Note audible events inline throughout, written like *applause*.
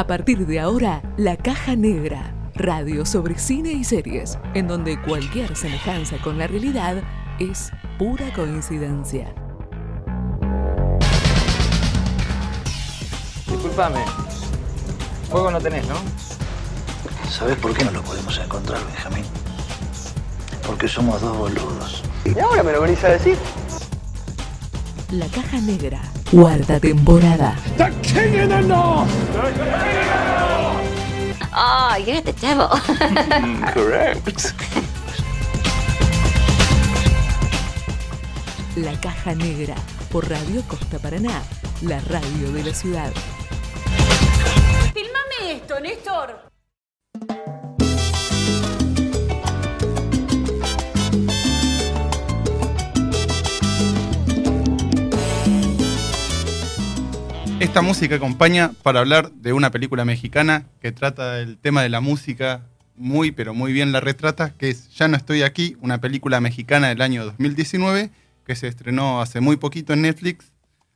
A partir de ahora, La Caja Negra, radio sobre cine y series, en donde cualquier semejanza con la realidad es pura coincidencia. Disculpame. Fuego no tenés, ¿no? ¿Sabes por qué no lo podemos encontrar, Benjamín? Porque somos dos boludos. ¿Y ahora me lo venís a decir? La Caja Negra, cuarta temporada. Oh, you're the devil. Correct. La Caja Negra, por Radio Costa Paraná, la radio de la ciudad. Filmame esto, Néstor. Esta música acompaña para hablar de una película mexicana que trata el tema de la música muy, pero muy bien la retrata, que es Ya no estoy aquí, una película mexicana del año 2019 que se estrenó hace muy poquito en Netflix.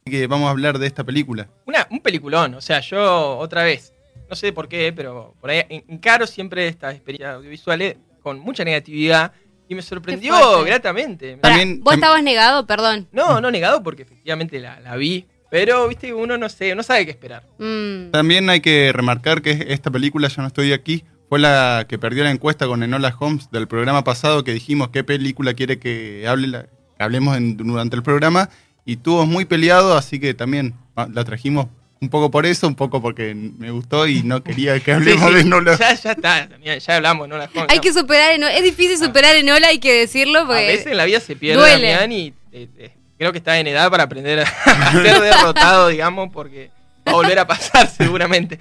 Así que vamos a hablar de esta película. Una, un peliculón, o sea, yo otra vez, no sé por qué, pero por ahí encaro siempre estas experiencias audiovisuales con mucha negatividad y me sorprendió gratamente. También- vos estabas negado, perdón. No, no negado porque efectivamente la, la vi, pero viste, uno no sé, no sabe qué esperar. Mm. También hay que remarcar que esta película, Ya no estoy aquí, fue la que perdió la encuesta con Enola Holmes del programa pasado que dijimos qué película quiere que hable la- que hablemos en- durante el programa y tuvo muy peleado, así que también ah, la trajimos un poco por eso, un poco porque me gustó y no quería que *laughs* hablemos Sí, sí, de Enola. Ya, ya está, ya, hablamos, no la jodas, Hay no. que superar en Es difícil superar en Ola, hay que decirlo, A veces en la vida se pierde. Damián y eh, eh, creo que está en edad para aprender *laughs* a, ser derrotado, digamos, porque va a volver a pasar *laughs* seguramente.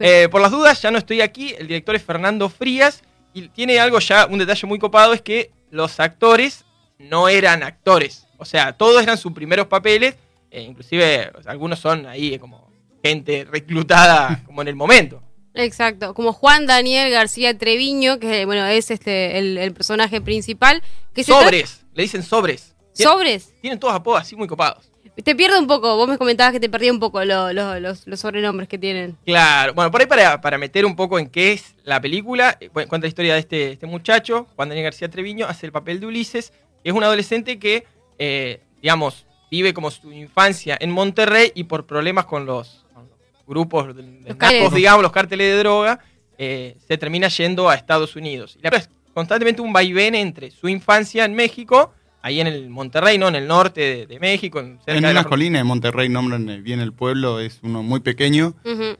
Eh, por las dudas, ya no estoy aquí. El director es Fernando Frías y tiene algo ya, un detalle muy copado, es que los actores no eran actores. O sea, todos eran sus primeros papeles, eh, inclusive o sea, algunos son ahí como gente reclutada *laughs* como en el momento. Exacto. Como Juan Daniel García Treviño, que bueno, es este el, el personaje principal. Que se Sobres, le dicen sobres. ¿Sobres? Tienen todos apodos así muy copados. Te pierde un poco. Vos me comentabas que te perdía un poco lo- lo- los, los sobrenombres que tienen. Claro, bueno, por ahí para, para meter un poco en qué es la película, eh, cu- cuenta la historia de este, este muchacho, Juan Daniel García Treviño, hace el papel de Ulises, que es un adolescente que, eh, digamos, vive como su infancia en Monterrey y por problemas con los, con los grupos de, Los narcos, digamos, los cárteles de droga, eh, se termina yendo a Estados Unidos. Y la es constantemente un vaivén entre su infancia en México, ahí en el Monterrey, ¿no? En el norte de, de México. En, cerca En de la una fron- colina de Monterrey nombran bien el pueblo, es uno muy pequeño.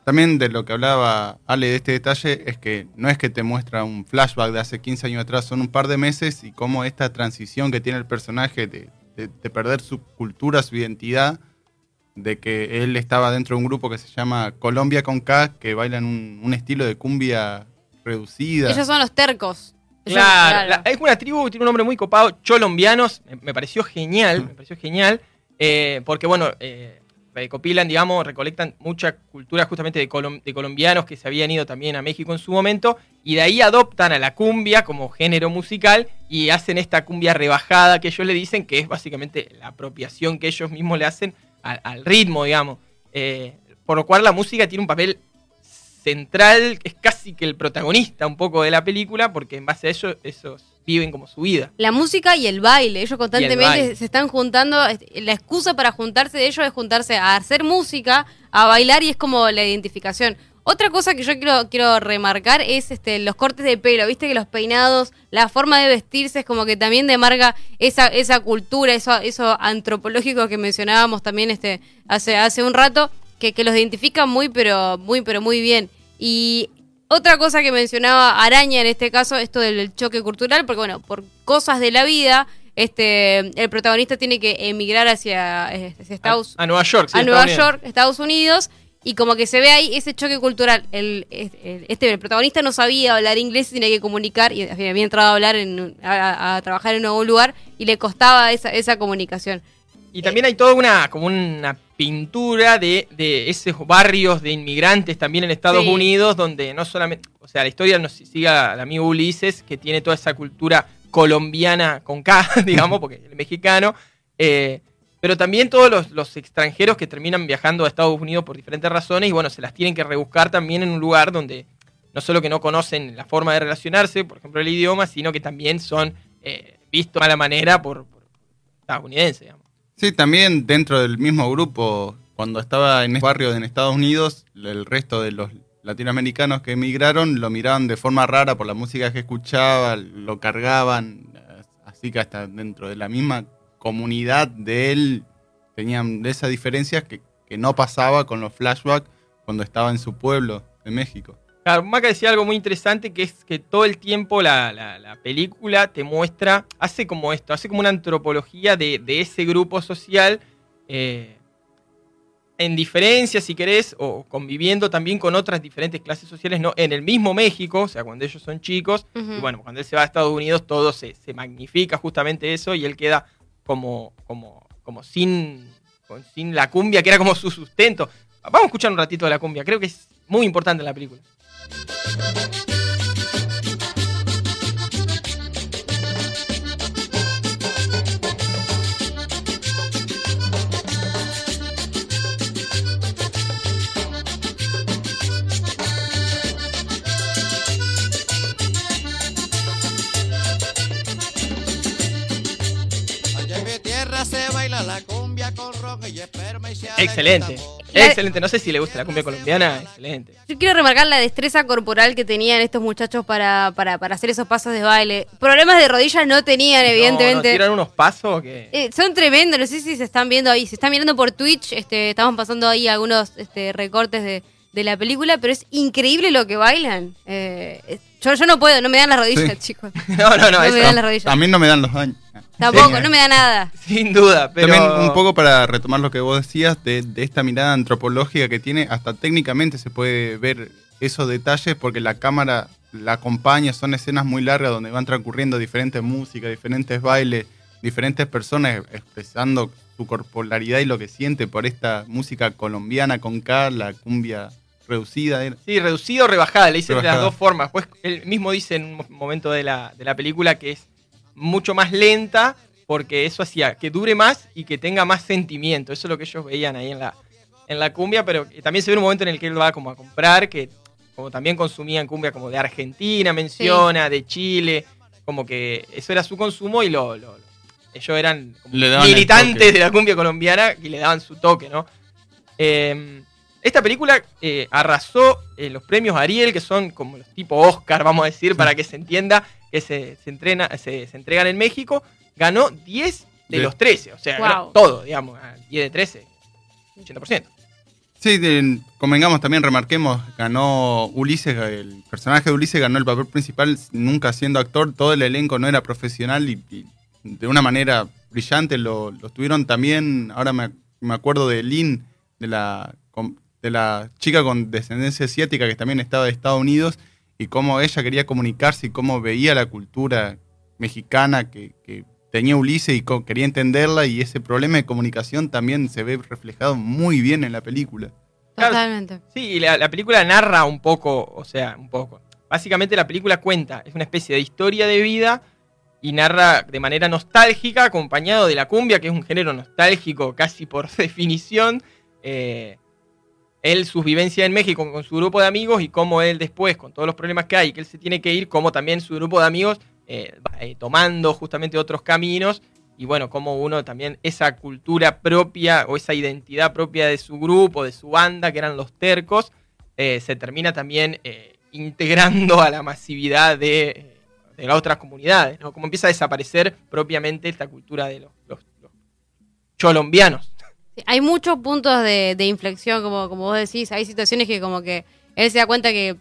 También de lo que hablaba Ale de este detalle es que no es que te muestra un flashback de hace 15 años atrás, son un par de meses y cómo esta transición que tiene el personaje de, de- de perder su cultura, su identidad, de que él estaba dentro de un grupo que se llama Colombia con K, que bailan un, un estilo de cumbia reducida. Ellos son los tercos. Ellos- Claro, la- es una tribu que tiene un nombre muy copado, Cholombianos, me, me pareció genial, me pareció genial, eh, porque bueno, eh, recopilan, digamos, recolectan mucha cultura justamente de, colom- de colombianos que se habían ido también a México en su momento, y de ahí adoptan a la cumbia como género musical y hacen esta cumbia rebajada que ellos le dicen, que es básicamente la apropiación que ellos mismos le hacen al, al ritmo, digamos. Eh, por lo cual la música tiene un papel central, es casi que el protagonista un poco de la película, porque en base a eso, esos viven como su vida. La música y el baile, ellos constantemente baile. se están juntando, la excusa para juntarse de ellos es juntarse a hacer música, a bailar y es como la identificación. Otra cosa que yo quiero, quiero remarcar es este, los cortes de pelo, viste que los peinados, la forma de vestirse es como que también demarca esa, esa cultura, eso, eso antropológico que mencionábamos también este, hace, hace un rato, que, que los identifica muy pero, muy pero muy bien. Y otra cosa que mencionaba Araña en este caso, esto del choque cultural, porque bueno, por cosas de la vida, este, el protagonista tiene que emigrar hacia, eh, hacia Estados, a, a Nueva York, sí, a Estados Nueva Unidos. York, Estados Unidos, y como que se ve ahí ese choque cultural. El, el- este, el protagonista no sabía hablar inglés y tenía que comunicar, y había entrado a hablar en, a, a trabajar en un nuevo lugar, y le costaba esa, esa comunicación. Y también hay toda una, como una pintura de, de esos barrios de inmigrantes también en Estados Sí. Unidos, donde no solamente, o sea, la historia nos sigue al amigo Ulises, que tiene toda esa cultura colombiana con K, *laughs* digamos, porque es mexicano, eh, pero también todos los, los extranjeros que terminan viajando a Estados Unidos por diferentes razones y bueno, se las tienen que rebuscar también en un lugar donde no solo que no conocen la forma de relacionarse, por ejemplo el idioma, sino que también son eh, vistos de mala manera por, por estadounidenses. digamos. Sí, también dentro del mismo grupo, cuando estaba en ese barrio en Estados Unidos, el resto de los latinoamericanos que emigraron lo miraban de forma rara por la música que escuchaba, lo cargaban, así que hasta dentro de la misma comunidad de él tenían esas diferencias que, que no pasaba con los flashbacks cuando estaba en su pueblo, en México. Claro, Maca decía algo muy interesante que es que todo el tiempo la, la- la película te muestra, hace como esto, hace como una antropología de, de ese grupo social eh, en diferencia, si querés, o conviviendo también con otras diferentes clases sociales, ¿no? En el mismo México, o sea, cuando ellos son chicos, y bueno, cuando él se va a Estados Unidos, todo se, se magnifica justamente eso y él queda como, como, como sin, sin la cumbia, que era como su sustento. Vamos a escuchar un ratito de la cumbia, creo que es muy importante en la película. Allá en mi tierra se baila la cumbia con rock y esperma y se Excelente, La- excelente. No sé si le gusta la cumbia colombiana, excelente. Yo quiero remarcar la destreza corporal que tenían estos muchachos para, para, para hacer esos pasos de baile. Problemas de rodillas no tenían, No, no, evidentemente. tiran unos pasos que... Eh, son tremendos, no sé si se están viendo ahí, se están mirando por Twitch, este, estamos pasando ahí algunos este, recortes de, de la película, pero es increíble lo que bailan. Eh, yo, yo no puedo, no me dan las rodillas, Sí. chicos. *laughs* No, no, no, No me eso dan las rodillas. A mí no me dan los años. Tampoco, Sí. no me da nada. sin duda, pero... También un poco para retomar lo que vos decías de, de esta mirada antropológica que tiene, hasta técnicamente se puede ver esos detalles porque la cámara la acompaña, son escenas muy largas donde van transcurriendo diferentes músicas, diferentes bailes, diferentes personas expresando su corporalidad y lo que siente por esta música colombiana con K, la cumbia reducida. era. Sí, reducido o rebajada, le dicen de las dos formas. Pues él mismo dice en un mo- momento de la, de la película que es mucho más lenta porque eso hacía que dure más y que tenga más sentimiento. Eso es lo que ellos veían ahí en la, en la cumbia, pero también se ve un momento en el que él va como a comprar, que como también consumían cumbia como de Argentina, menciona, de Chile, como que eso era su consumo y lo, lo- lo- ellos eran como el militantes de la cumbia colombiana y le daban su toque, ¿no? Eh, esta película eh, arrasó eh, los premios Ariel, que son como los tipo Oscar, vamos a decir, para que se entienda, que se, se, entrena, se, se entregan en México. Ganó 10 de los 13, o sea, Wow. ganó todo, digamos, a 10 de 13, 80%. Sí, de- convengamos también, remarquemos, ganó Ulises, el personaje de Ulises ganó el papel principal, nunca siendo actor, todo el elenco no era profesional y, y de una manera brillante lo, lo tuvieron también, ahora me, me acuerdo de Lynn, de la, com- de la chica con descendencia asiática que también estaba de Estados Unidos y cómo ella quería comunicarse y cómo veía la cultura mexicana que, que tenía Ulises y co- quería entenderla y ese problema de comunicación también se ve reflejado muy bien en la película. Claro. Totalmente. Sí, y la, la película narra un poco, o sea, un poco. Básicamente la película cuenta, es una especie de historia de vida y narra de manera nostálgica, acompañado de la cumbia, que es un género nostálgico casi por *laughs* definición. eh, él, sus vivencias en México con su grupo de amigos y cómo él después, con todos los problemas que hay, que él se tiene que ir, como también su grupo de amigos eh, eh, tomando justamente otros caminos y bueno, como uno también esa cultura propia o esa identidad propia de su grupo, de su banda, que eran los tercos, eh, se termina también integrando a la masividad de, las otras comunidades. Como empieza a desaparecer propiamente esta cultura de los, los- los cholombianos. Hay muchos puntos de, de inflexión, como, como vos decís. Hay situaciones que como que él se da cuenta que,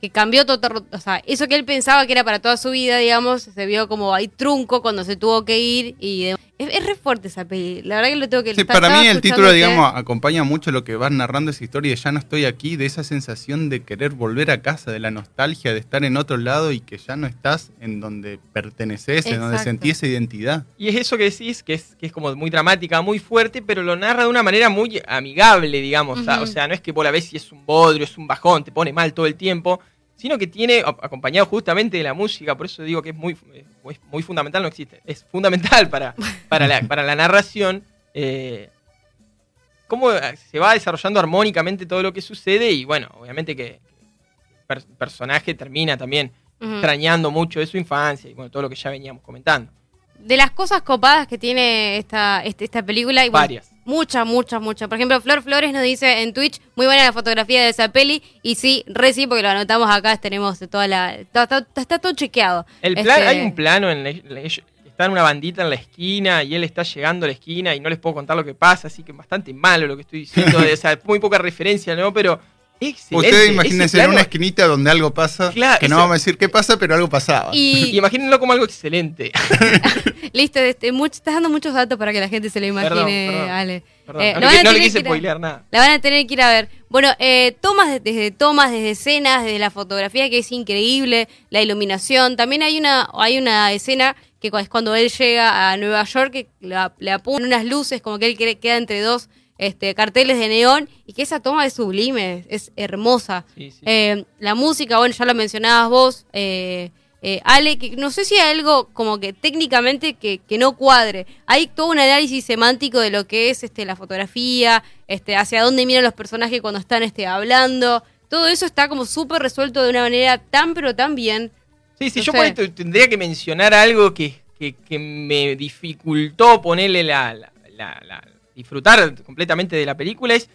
que cambió todo. O sea, eso que él pensaba que era para toda su vida, digamos, se vio como ahí trunco cuando se tuvo que ir. y de- es, es re fuerte esa peli. La verdad que lo tengo que Sí, para mí el título, digamos, acompaña mucho lo que vas narrando esa historia de ya no estoy aquí, de esa sensación de querer volver a casa, de la nostalgia de estar en otro lado y que ya no estás en donde perteneces, en donde sentís esa identidad. Y es eso que decís, que es, que es como muy dramática, muy fuerte, pero lo narra de una manera muy amigable, digamos. O sea, no es que vos la ves y es un bodrio, es un bajón, te pone mal todo el tiempo, sino que tiene, acompañado justamente de la música, por eso digo que es muy, eh, muy, fundamental, no existe, es fundamental para, *laughs* para, la, para la narración, eh, cómo se va desarrollando armónicamente todo lo que sucede y bueno, obviamente que el personaje termina también extrañando mucho de su infancia y bueno, todo lo que ya veníamos comentando. De las cosas copadas que tiene esta, este- esta película, y bueno, Varias. Muchas, muchas, muchas. Por ejemplo, Flor Flores nos dice en Twitch, muy buena la fotografía de esa peli, y sí, re sí, porque lo anotamos acá, tenemos toda la... Está, está- está todo chequeado. El plan, Este, hay un plano en la, la- ellos- está en una bandita en la esquina y él está llegando a la esquina y no les puedo contar lo que pasa, así que bastante malo lo que estoy diciendo, *laughs* o sea, muy poca referencia, ¿no? Pero excelente. Ustedes imagínense en una esquinita donde algo pasa, Claro, que no vamos a decir qué pasa, pero algo pasaba. Y Y *laughs* imagínenlo como algo excelente. *laughs* listo, este, mucho- estás dando muchos datos para que la gente se lo imagine, Perdón, perdón. Ale. Perdón, Eh, no, le, no quise spoilear nada. La van a tener que ir a ver. Bueno, eh, tomas de- desde tomas, desde escenas, desde la fotografía que es increíble, la iluminación. También hay una hay una escena que es cuando él llega a Nueva York que la- le apuntan unas luces como que él que- queda entre dos este, carteles de neón y que esa toma es sublime, es hermosa. Sí, sí. Eh, la música, bueno, ya lo mencionabas vos, eh, eh, Ale, que no sé si hay algo como que técnicamente que, que no cuadre. Hay todo un análisis semántico de lo que es este, la fotografía, este, hacia dónde miran los personajes cuando están este, hablando. Todo eso está como súper resuelto de una manera tan pero tan bien. Sí, sí, No yo por te- tendría que mencionar algo que, que- que me dificultó ponerle la, la- la- la- disfrutar completamente de la película es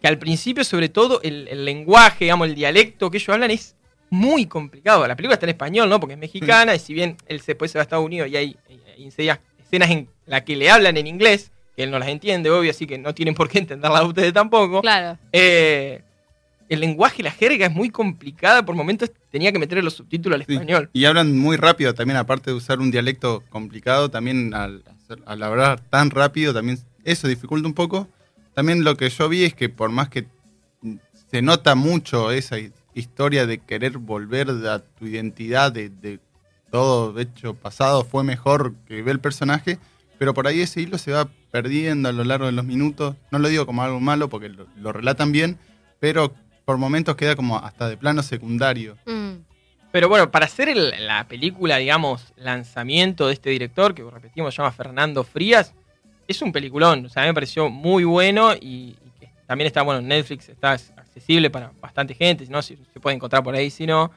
que al principio, sobre todo, el, el lenguaje, digamos, el dialecto que ellos hablan es muy complicado. La película está en español, ¿no? Porque es mexicana, y si bien él se- después se va a Estados Unidos y hay, hay escenas escenas en las que le hablan en inglés, que él no las entiende, obvio, así que no tienen por qué entenderlas ustedes tampoco. Claro. Eh, el lenguaje, la jerga es muy complicada, por momentos tenía que meterle los subtítulos al Sí. español. Y hablan muy rápido también, aparte de usar un dialecto complicado, también al, hacer- al hablar tan rápido, también eso dificulta un poco. También lo que yo vi es que por más que se nota mucho esa hi- historia de querer volver a tu identidad, de, de todo hecho pasado fue mejor que ve el personaje, pero por ahí ese hilo se va perdiendo a lo largo de los minutos. No lo digo como algo malo porque lo, relatan bien, pero por momentos queda como hasta de plano secundario. Mm. Pero bueno, para hacer la película, digamos, lanzamiento de este director, que repetimos, se llama Fernando Frías, es un peliculón. O sea, a mí me pareció muy bueno y, y que también está, bueno, en Netflix está accesible para bastante gente, si no, si- se puede encontrar por ahí, si no.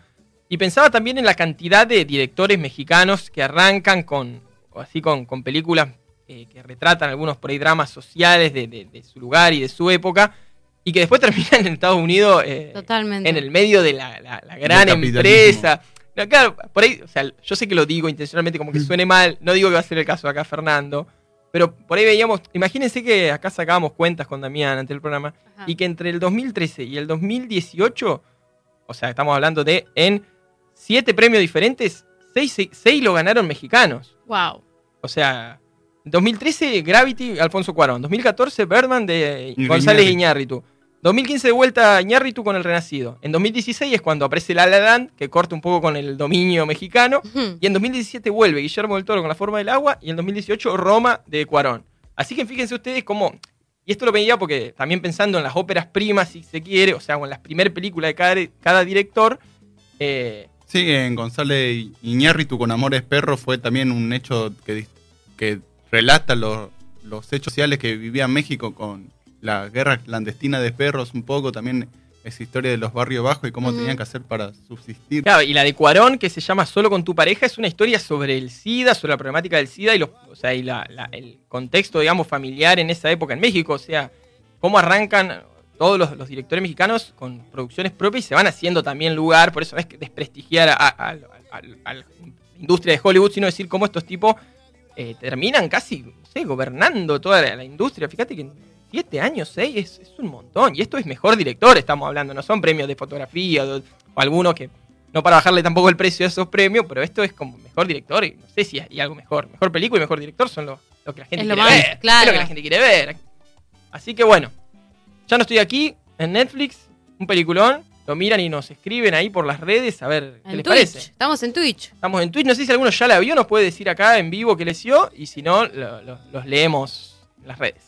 Y pensaba también en la cantidad de directores mexicanos que arrancan con, o así con, con películas eh, que retratan algunos por ahí dramas sociales de, de- de su lugar y de su época, y que después *laughs* terminan en Estados Unidos eh, Totalmente. en el medio de la, la- la gran empresa. No, claro, por ahí, o sea, yo sé que lo digo intencionalmente como que *clears throat* suene mal, no digo que va a ser el caso acá Fernando, pero por ahí veíamos, imagínense que acá sacábamos cuentas con Damián ante el programa, Ajá. y que entre el 2013 y el 2018, o sea, estamos hablando de en siete premios diferentes, seis, seis- seis lo ganaron mexicanos. Wow. O sea, en 2013 Gravity, Alfonso Cuarón. 2014 Birdman de Y González Iñárritu. Iñárritu. 2015 de vuelta Iñárritu con El Renacido. En 2016 es cuando aparece La La Land, que corta un poco con el dominio mexicano. Y en 2017 vuelve Guillermo del Toro con La Forma del Agua. Y en 2018 Roma de Cuarón. Así que fíjense ustedes cómo... Y esto lo veía porque también pensando en las óperas primas, si se quiere, o sea, o en las primeras películas de cada, cada director, eh, Sí, en González Iñárritu con Amores Perros fue también un hecho que, relata los, los hechos sociales que vivía México con la guerra clandestina de perros, un poco también esa historia de los barrios bajos y cómo tenían que hacer para subsistir. Claro, y la de Cuarón, que se llama Solo con tu pareja, es una historia sobre el SIDA, sobre la problemática del SIDA y, los, o sea, y la- la- el contexto, digamos, familiar en esa época en México. O sea, cómo arrancan todos los, los directores mexicanos con producciones propias y se van haciendo también lugar. Por eso no es que desprestigiar a, a- a- a- a la industria de Hollywood, sino decir cómo estos tipos eh, terminan casi, no sé, gobernando toda la, la industria. Fíjate que siete años, seis, es, es un montón. Y esto es mejor director, estamos hablando, no son premios de fotografía o, o algunos que, no para bajarle tampoco el precio de esos premios, pero esto es como mejor director y no sé si hay algo mejor. Mejor película y mejor director son lo, lo que la gente Es lo quiere más, ver. claro. Es lo que la gente quiere ver. Así que bueno, ya no estoy aquí en Netflix, un peliculón. Lo miran y nos escriben ahí por las redes a ver qué En les Twitch. parece. Estamos en Twitch. Estamos en Twitch, no sé si alguno ya la vio, nos puede decir acá en vivo qué les dio y si no, lo- lo- los leemos en las redes.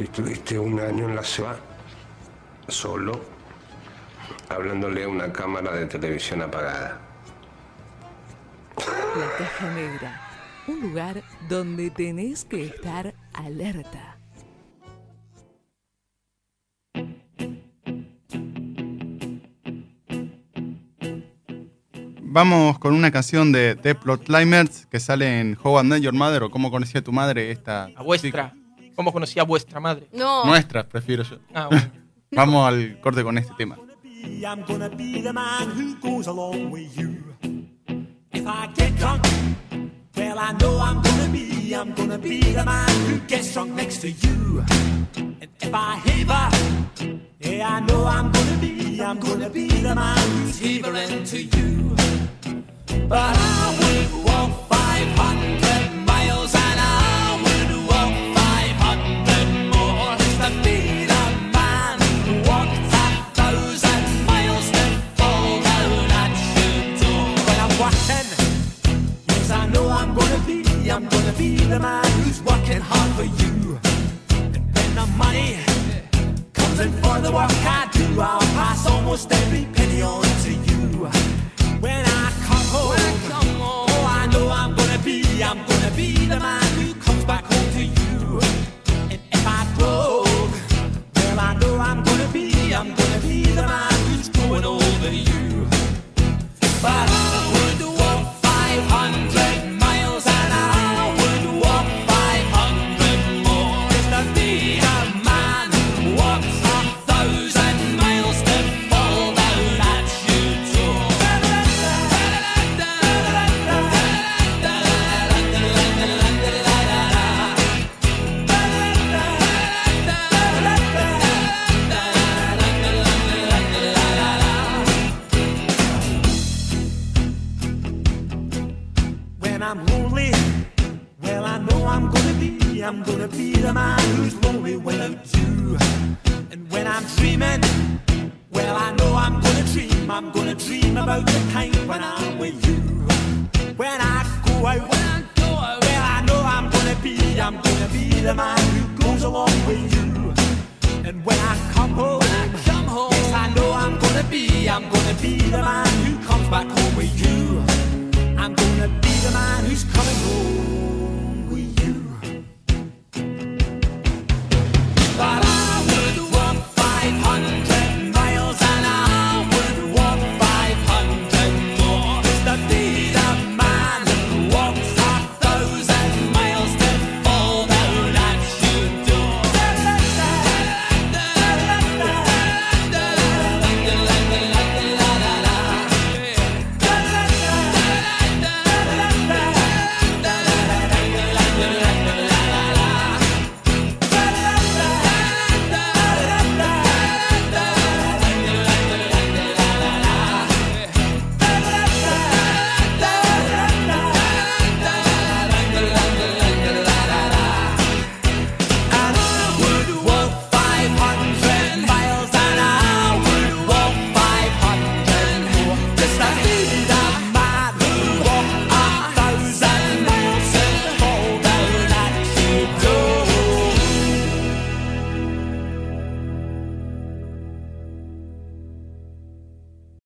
Estuviste un año en la ciudad, solo, hablándole a una cámara de televisión apagada. La Caja Negra. un lugar donde tenés que estar alerta. Vamos con una canción de The Plot Climbers que sale en How I Met Your Mother o Cómo conocí a tu madre. Esta A vuestra. ¿Cómo conocía a vuestra madre? No. Nuestra, prefiero yo. Ah, bueno. *laughs* Vamos al corte con este tema. I'm gonna be the man who goes along with you. If I get drunk, well, I know I'm gonna be, I'm gonna be the man who gets drunk next to you. And if I heaver, yeah, I know I'm gonna be, I'm gonna be the man who's heavering to you. But I would walk 500